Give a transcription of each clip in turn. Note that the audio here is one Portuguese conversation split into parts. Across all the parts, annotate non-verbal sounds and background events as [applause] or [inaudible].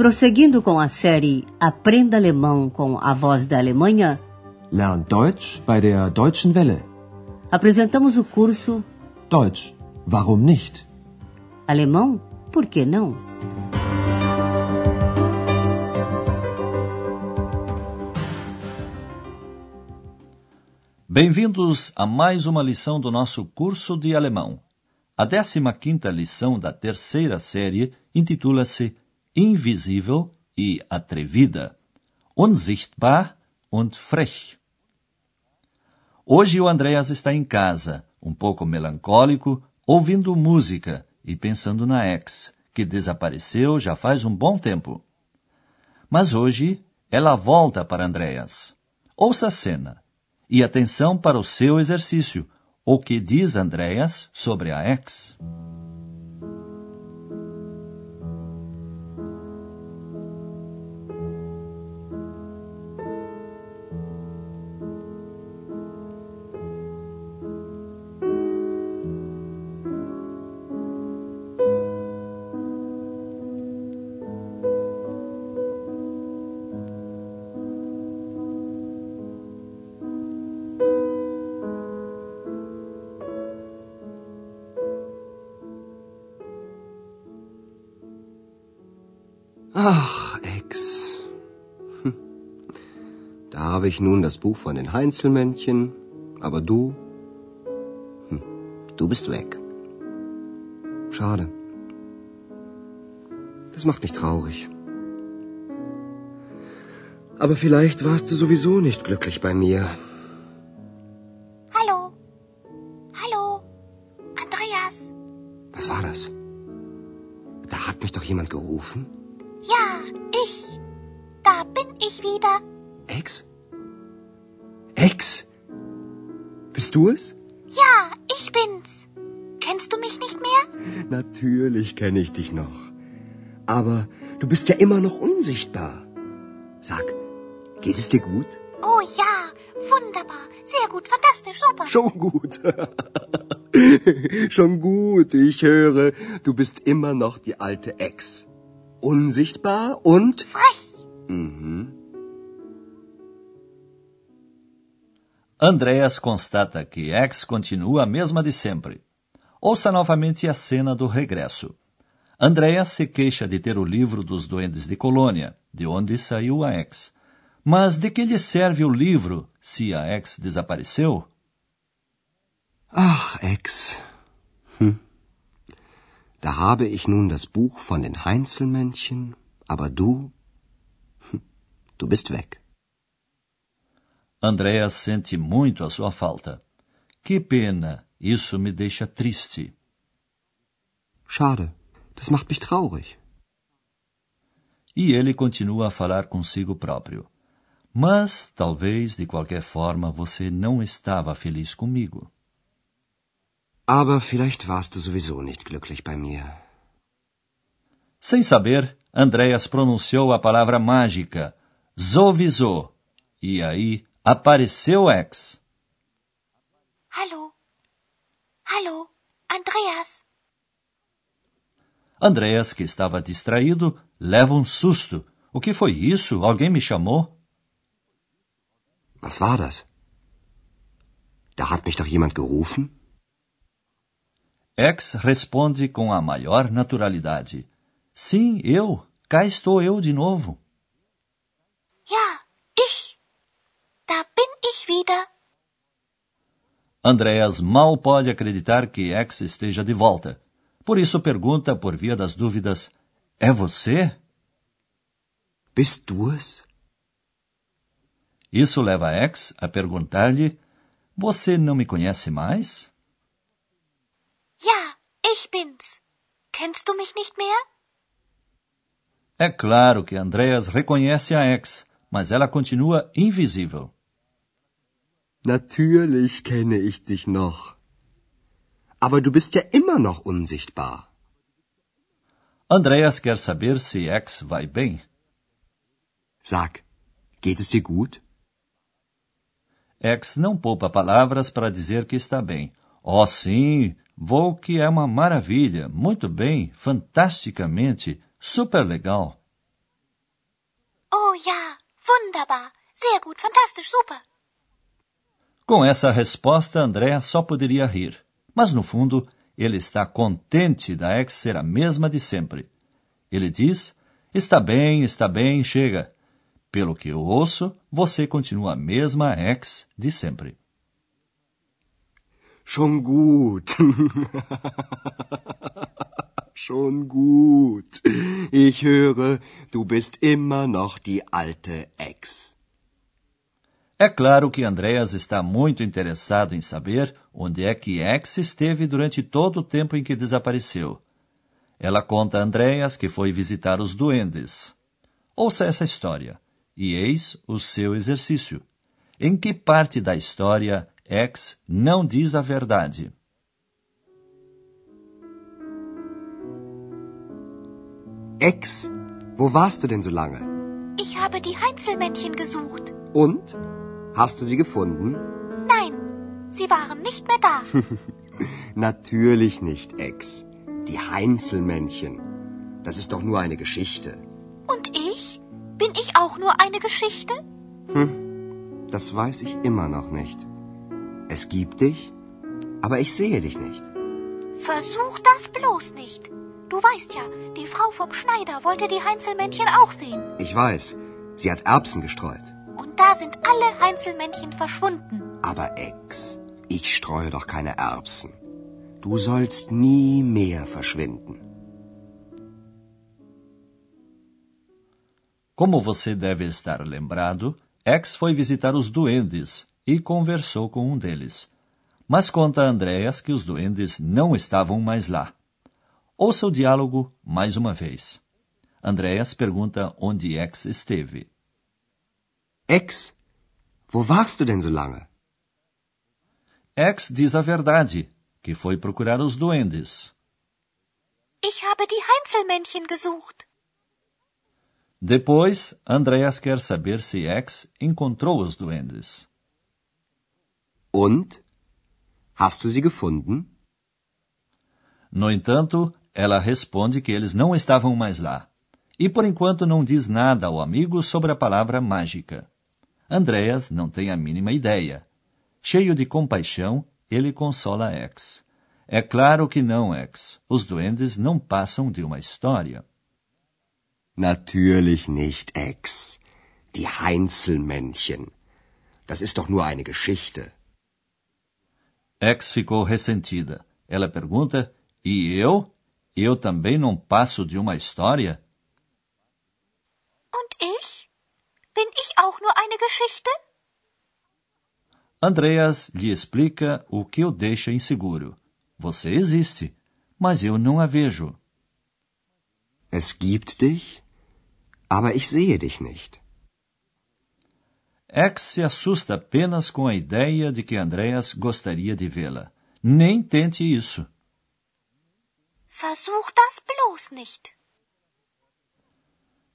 Prosseguindo com a série Aprenda Alemão com a Voz da Alemanha, Lern Deutsch bei der Deutschen Welle. apresentamos o curso Deutsch, warum nicht? Alemão, por que não? Bem-vindos a mais uma lição do nosso curso de alemão. A 15ª lição da terceira série intitula-se Invisível e Atrevida, Unsichtbar und Frech. Hoje o Andreas está em casa, um pouco melancólico, ouvindo música e pensando na ex, que desapareceu já faz um bom tempo. Mas hoje ela volta para Andreas. Ouça a cena e atenção para o seu exercício. O que diz Andreas sobre a ex? Ach, Ex. Hm. Da habe ich nun das Buch von den Heinzelmännchen, aber du, hm, du bist weg. Schade. Das macht mich traurig. Aber vielleicht warst du sowieso nicht glücklich bei mir. Hallo. Hallo. Andreas. Was war das? Da hat mich doch jemand gerufen. Ich wieder. Ex? Ex? Bist du es? Ja, ich bin's. Kennst du mich nicht mehr? Natürlich kenne ich dich noch. Aber du bist ja immer noch unsichtbar. Sag, geht es dir gut? Oh ja, wunderbar. Sehr gut, fantastisch, super. Schon gut. [laughs] Schon gut, ich höre, du bist immer noch die alte Ex. Unsichtbar und... Frech. Mhm. Andreas constata que X continua a mesma de sempre. Ouça novamente a cena do regresso. Andreas se queixa de ter o livro dos Duendes de Colônia, de onde saiu a X. Mas de que lhe serve o livro se a X desapareceu? Ach, Ex. Hm. Da habe ich nun das Buch von den Heinzelmännchen, aber du, du bist weg. Andreas sente muito a sua falta. Que pena, isso me deixa triste. Schade, das macht mich traurig. E ele continua a falar consigo próprio. Mas, talvez, de qualquer forma, você não estava feliz comigo. Aber vielleicht warst du sowieso nicht glücklich bei mir. Sem saber, Andreas pronunciou a palavra mágica, sowieso, e aí apareceu X. Hallo. Hallo. Andreas. Andreas, que estava distraído, leva um susto. O que foi isso? Alguém me chamou? Was war das? Da hat mich doch jemand gerufen? X responde com a maior naturalidade. Sim, eu. Cá estou eu de novo. Ja, ich. Da bin ich wieder. Andreas mal pode acreditar que X esteja de volta. Por isso pergunta, por via das dúvidas: É você? Bist du es? Isso leva X a perguntar-lhe: Você não me conhece mais? Ja, ich bin's. Kennst du mich nicht mehr? É claro que Andreas reconhece a X, mas ela continua invisível. Natürlich kenne ich dich noch. Aber du bist ja immer noch unsichtbar. Andreas quer saber se X vai bem. Sag, geht es dir gut? X não poupa palavras para dizer que está bem. Oh, sim, vou que é uma maravilha, muito bem, fantasticamente, super legal. Oh ja, wunderbar. Sehr gut, fantastisch, super. Com essa resposta, André só poderia rir. Mas no fundo, ele está contente da ex ser a mesma de sempre. Ele diz: Está bem, está bem, chega. Pelo que eu ouço, você continua a mesma ex de sempre. Schon gut. [laughs] Schon gut. Ich höre, du bist immer noch die alte Ex. É claro que Andreas está muito interessado em saber onde é que X esteve durante todo o tempo em que desapareceu. Ela conta a Andreas que foi visitar os duendes. Ouça essa história e eis o seu exercício. Em que parte da história X não diz a verdade? Ex, wo warst du denn so lange? Ich habe die Heinzelmännchen gesucht. Und? Hast du sie gefunden? Nein, sie waren nicht mehr da. [laughs] Natürlich nicht, Ex. Die Heinzelmännchen. Das ist doch nur eine Geschichte. Und ich? Bin ich auch nur eine Geschichte? Hm, das weiß ich immer noch nicht. Es gibt dich, aber ich sehe dich nicht. Versuch das bloß nicht. Du weißt ja, die Frau vom Schneider wollte die Heinzelmännchen auch sehen. Ich weiß. Sie hat Erbsen gestreut. Da sind alle Heinzelmännchen verschwunden. Aber Ex, ich streue doch keine Erbsen. Du sollst nie mehr verschwinden. Como você deve estar lembrado, Ex foi visitar os duendes e conversou com um deles. Mas conta a Andreas que os duendes não estavam mais lá. Ouça o diálogo mais uma vez. Andreas pergunta onde Ex esteve. Ex, wo warst du denn so lange? Ex diz a verdade, que foi procurar os duendes. Ich habe die Heinzelmännchen gesucht. Depois, Andreas quer saber se Ex encontrou os duendes. Und? Hast du sie gefunden? No entanto, ela responde que eles não estavam mais lá. E por enquanto não diz nada ao amigo sobre a palavra mágica. Andreas não tem a mínima ideia. Cheio de compaixão, ele consola X. É claro que não, X. Os duendes não passam de uma história. Natürlich nicht, Ex. Die Heinzelmännchen. Das ist doch nur eine Geschichte. X ficou ressentida. Ela pergunta: E eu? Eu também não passo de uma história? auch nur eine Geschichte? Andreas lhe explica o que o deixa inseguro. Você existe, mas eu não a vejo. Es gibt dich, aber ich sehe dich nicht. X se assusta apenas com a ideia de que Andreas gostaria de vê-la. Nem tente isso. Versuch das bloß nicht.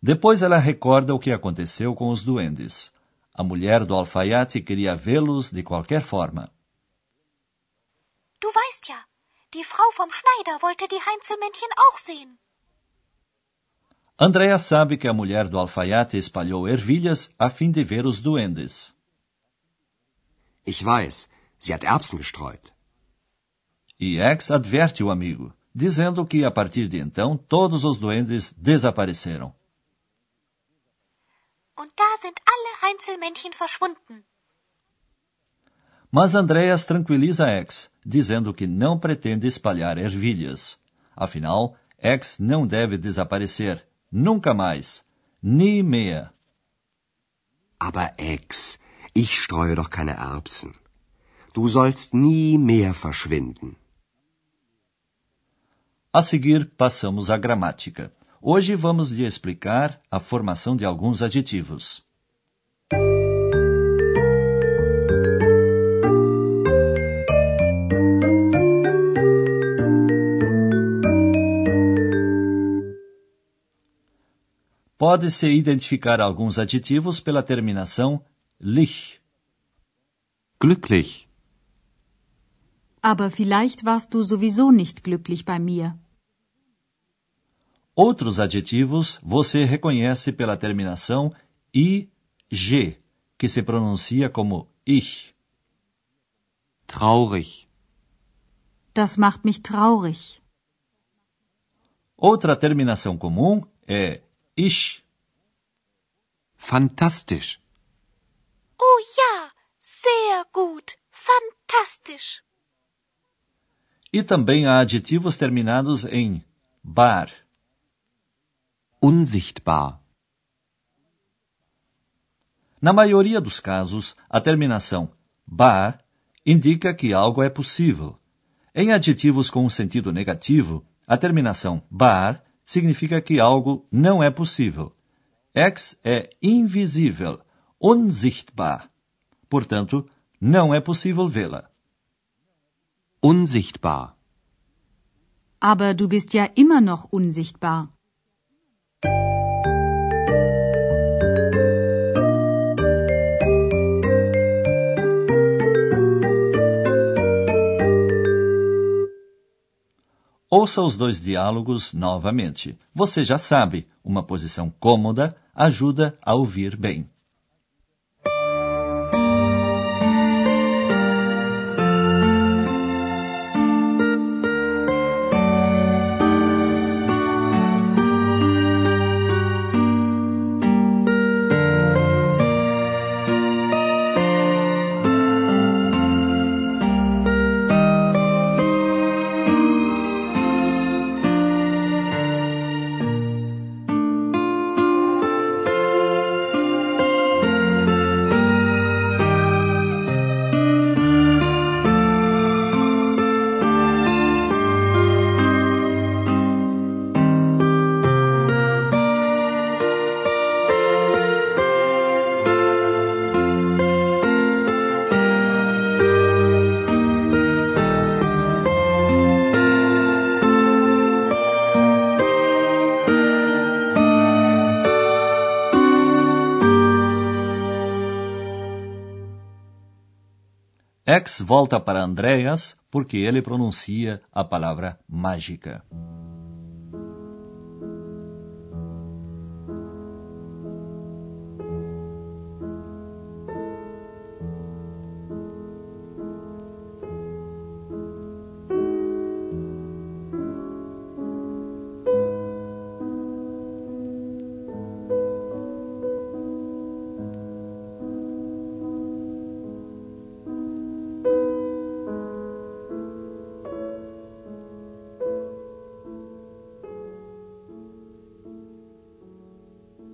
Depois ela recorda o que aconteceu com os duendes. A mulher do alfaiate queria vê-los de qualquer forma. Du weißt ja, die Frau vom Schneider wollte die Heinzelmännchen auch sehen. Andrea sabe que a mulher do alfaiate espalhou ervilhas a fim de ver os duendes. Ich weiß, sie hat Erbsen gestreut. E X adverte o amigo, dizendo que a partir de então todos os duendes desapareceram. Und da sind alle Heinzelmännchen verschwunden. Mas Andreas tranquiliza X, dizendo que não pretende espalhar ervilhas. Afinal, X não deve desaparecer. Nunca mais. Nie mehr. Aber Ex, ich streue doch keine Erbsen. Du sollst nie mehr verschwinden. A seguir, passamos à gramática. Hoje vamos lhe explicar a formação de alguns adjetivos. Pode-se identificar alguns adjetivos pela terminação lich. Glücklich. Aber vielleicht warst du sowieso nicht glücklich bei mir. Outros adjetivos você reconhece pela terminação I-G, que se pronuncia como ich. Traurig. Das macht mich traurig. Outra terminação comum é ich. Fantastisch. Oh ja, sehr gut. Fantastisch. E também há adjetivos terminados em bar. Unsichtbar. Na maioria dos casos, a terminação bar indica que algo é possível. Em adjetivos com um sentido negativo, a terminação bar significa que algo não é possível. Ex é invisível, unsichtbar. Portanto, não é possível vê-la. Unsichtbar. Aber du bist ja immer noch unsichtbar. Ouça os dois diálogos novamente. Você já sabe, uma posição cômoda ajuda a ouvir bem. X volta para Andreas porque ele pronuncia a palavra mágica.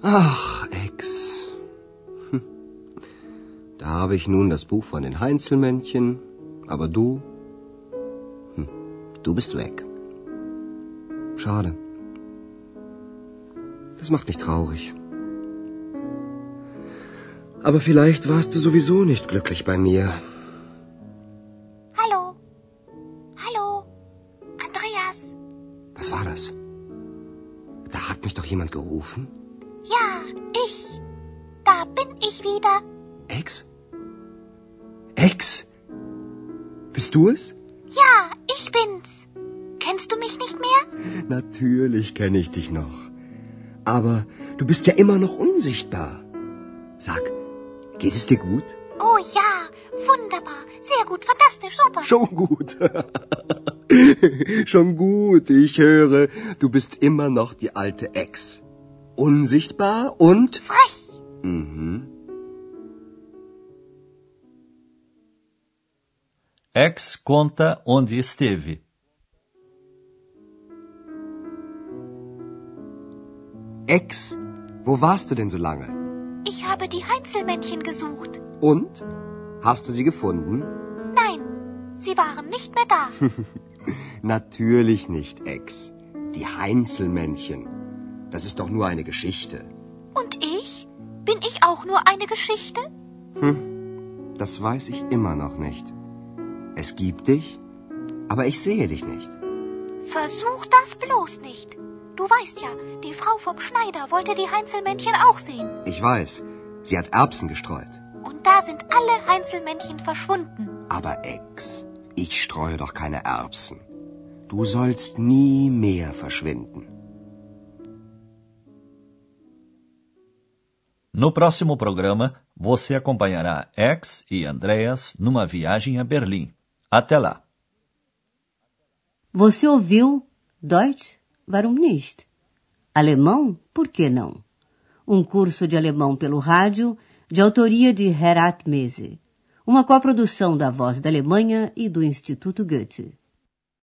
Ach, Ex. Hm. Da habe ich nun das Buch von den Heinzelmännchen, aber du, hm, du bist weg. Schade. Das macht mich traurig. Aber vielleicht warst du sowieso nicht glücklich bei mir. Hallo. Hallo. Andreas. Was war das? Da hat mich doch jemand gerufen. Ich. Da bin ich wieder. Ex? Ex? Bist du es? Ja, ich bin's. Kennst du mich nicht mehr? Natürlich kenne ich dich noch. Aber du bist ja immer noch unsichtbar. Sag, geht es dir gut? Oh ja, wunderbar. Sehr gut, fantastisch, super. Schon gut. [laughs] Schon gut. Ich höre, du bist immer noch die alte Ex. Unsichtbar und... Frech. Mhm. X conta onde esteve. Ex, wo warst du denn so lange? Ich habe die Heinzelmännchen gesucht. Und? Hast du sie gefunden? Nein, sie waren nicht mehr da. [laughs] Natürlich nicht, Ex. Die Heinzelmännchen. Das ist doch nur eine Geschichte. Und ich? Bin ich auch nur eine Geschichte? Das weiß ich immer noch nicht. Es gibt dich, aber ich sehe dich nicht. Versuch das bloß nicht. Du weißt ja, die Frau vom Schneider wollte die Heinzelmännchen auch sehen. Ich weiß, sie hat Erbsen gestreut. Und da sind alle Heinzelmännchen verschwunden. Aber Ex, ich streue doch keine Erbsen. Du sollst nie mehr verschwinden. No próximo programa, você acompanhará Ex e Andreas numa viagem a Berlim. Até lá! Você ouviu Deutsch? Warum nicht? Alemão? Por que não? Um curso de alemão pelo rádio, de autoria de Herat Mese. Uma coprodução da Voz da Alemanha e do Instituto Goethe.